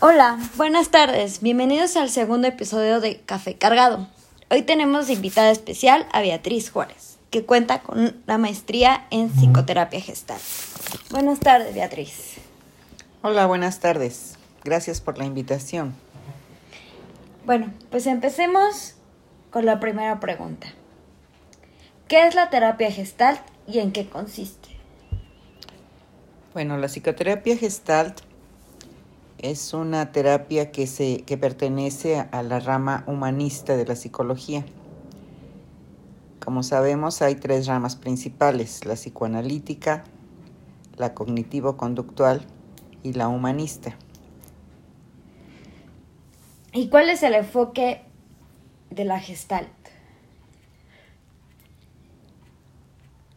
Hola, buenas tardes. Bienvenidos al segundo episodio de Café Cargado. Hoy tenemos invitada especial a Beatriz Juárez, que cuenta con la maestría en psicoterapia gestal. Buenas tardes, Beatriz. Hola, buenas tardes. Gracias por la invitación. Bueno, pues empecemos con la primera pregunta. ¿Qué es la terapia gestalt y en qué consiste? Bueno, la psicoterapia gestalt es una terapia que, se, que pertenece a la rama humanista de la psicología. Como sabemos, hay tres ramas principales, la psicoanalítica, la cognitivo-conductual y la humanista. ¿Y cuál es el enfoque de la gestalt?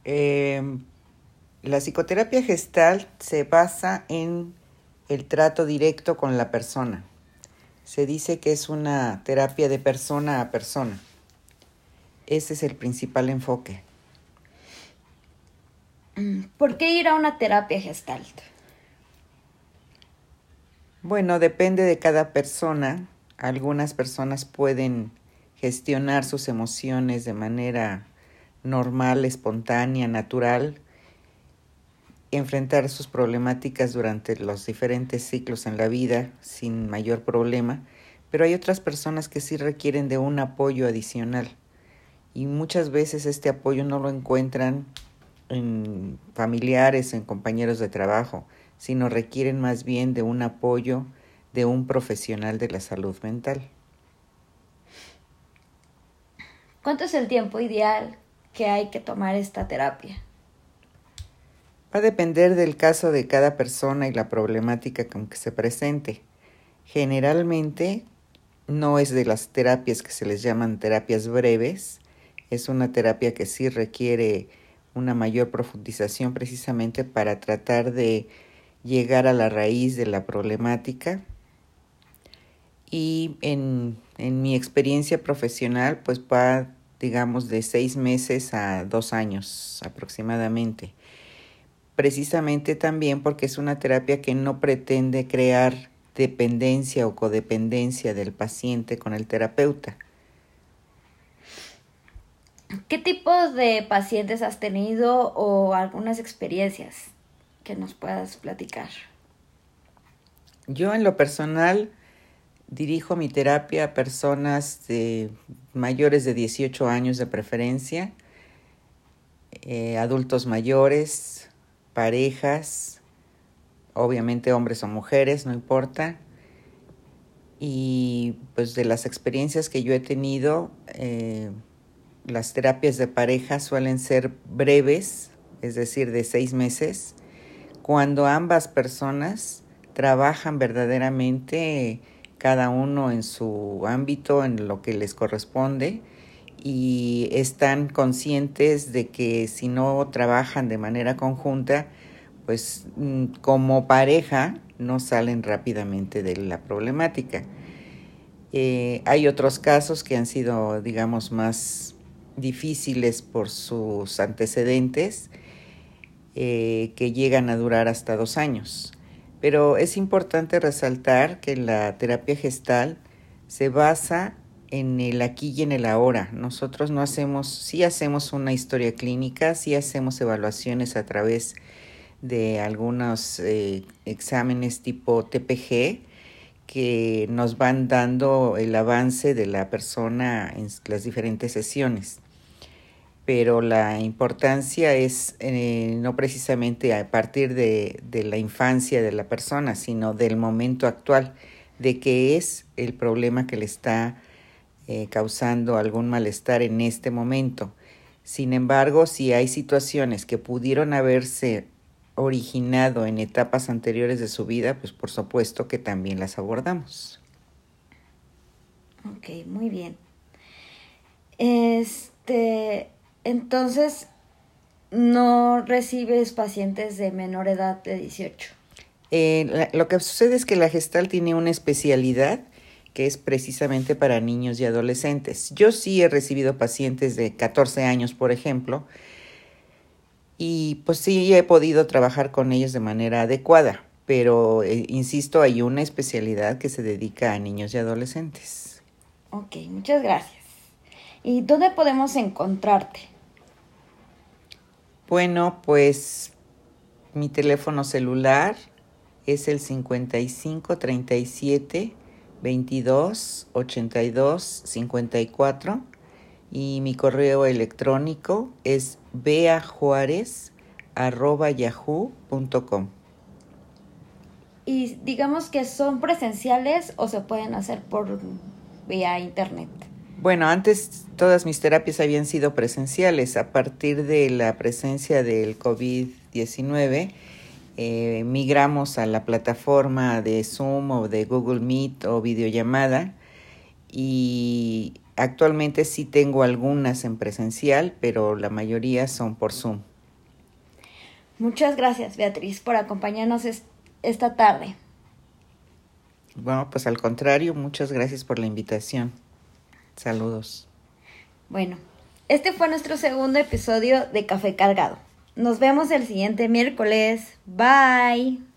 Eh, la psicoterapia gestal se basa en el trato directo con la persona. Se dice que es una terapia de persona a persona. Ese es el principal enfoque. ¿Por qué ir a una terapia gestalt? Bueno, depende de cada persona. Algunas personas pueden gestionar sus emociones de manera normal, espontánea, natural, enfrentar sus problemáticas durante los diferentes ciclos en la vida sin mayor problema, pero hay otras personas que sí requieren de un apoyo adicional y muchas veces este apoyo no lo encuentran en familiares, en compañeros de trabajo, sino requieren más bien de un apoyo de un profesional de la salud mental. ¿Cuánto es el tiempo ideal que hay que tomar esta terapia? Va a depender del caso de cada persona y la problemática con que se presente. Generalmente no es de las terapias que se les llaman terapias breves, es una terapia que sí requiere una mayor profundización precisamente para tratar de llegar a la raíz de la problemática. Y en, en mi experiencia profesional, pues va, digamos, de seis meses a dos años aproximadamente precisamente también porque es una terapia que no pretende crear dependencia o codependencia del paciente con el terapeuta. ¿Qué tipo de pacientes has tenido o algunas experiencias que nos puedas platicar? Yo en lo personal dirijo mi terapia a personas de mayores de 18 años de preferencia, eh, adultos mayores, parejas, obviamente hombres o mujeres, no importa. Y pues de las experiencias que yo he tenido, eh, las terapias de pareja suelen ser breves, es decir, de seis meses, cuando ambas personas trabajan verdaderamente cada uno en su ámbito, en lo que les corresponde, y están conscientes de que si no trabajan de manera conjunta, pues mm, como pareja no salen rápidamente de la problemática. Eh, hay otros casos que han sido, digamos, más difíciles por sus antecedentes, eh, que llegan a durar hasta dos años. Pero es importante resaltar que la terapia gestal se basa en el aquí y en el ahora. Nosotros no hacemos, sí hacemos una historia clínica, sí hacemos evaluaciones a través de algunos eh, exámenes tipo TPG que nos van dando el avance de la persona en las diferentes sesiones. Pero la importancia es eh, no precisamente a partir de, de la infancia de la persona, sino del momento actual, de qué es el problema que le está eh, causando algún malestar en este momento. Sin embargo, si hay situaciones que pudieron haberse originado en etapas anteriores de su vida, pues por supuesto que también las abordamos. Ok, muy bien. Este, entonces, no recibes pacientes de menor edad de 18. Eh, lo que sucede es que la gestal tiene una especialidad que es precisamente para niños y adolescentes. Yo sí he recibido pacientes de 14 años, por ejemplo, y pues sí he podido trabajar con ellos de manera adecuada, pero eh, insisto, hay una especialidad que se dedica a niños y adolescentes. Ok, muchas gracias. ¿Y dónde podemos encontrarte? Bueno, pues mi teléfono celular es el 55 37 22 82 54 y mi correo electrónico es beajuárez.yahoo.com. Y digamos que son presenciales o se pueden hacer por vía internet. Bueno, antes todas mis terapias habían sido presenciales. A partir de la presencia del COVID-19, eh, migramos a la plataforma de Zoom o de Google Meet o videollamada y actualmente sí tengo algunas en presencial, pero la mayoría son por Zoom. Muchas gracias, Beatriz, por acompañarnos esta tarde. Bueno, pues al contrario, muchas gracias por la invitación. Saludos. Bueno, este fue nuestro segundo episodio de Café Cargado. Nos vemos el siguiente miércoles. Bye.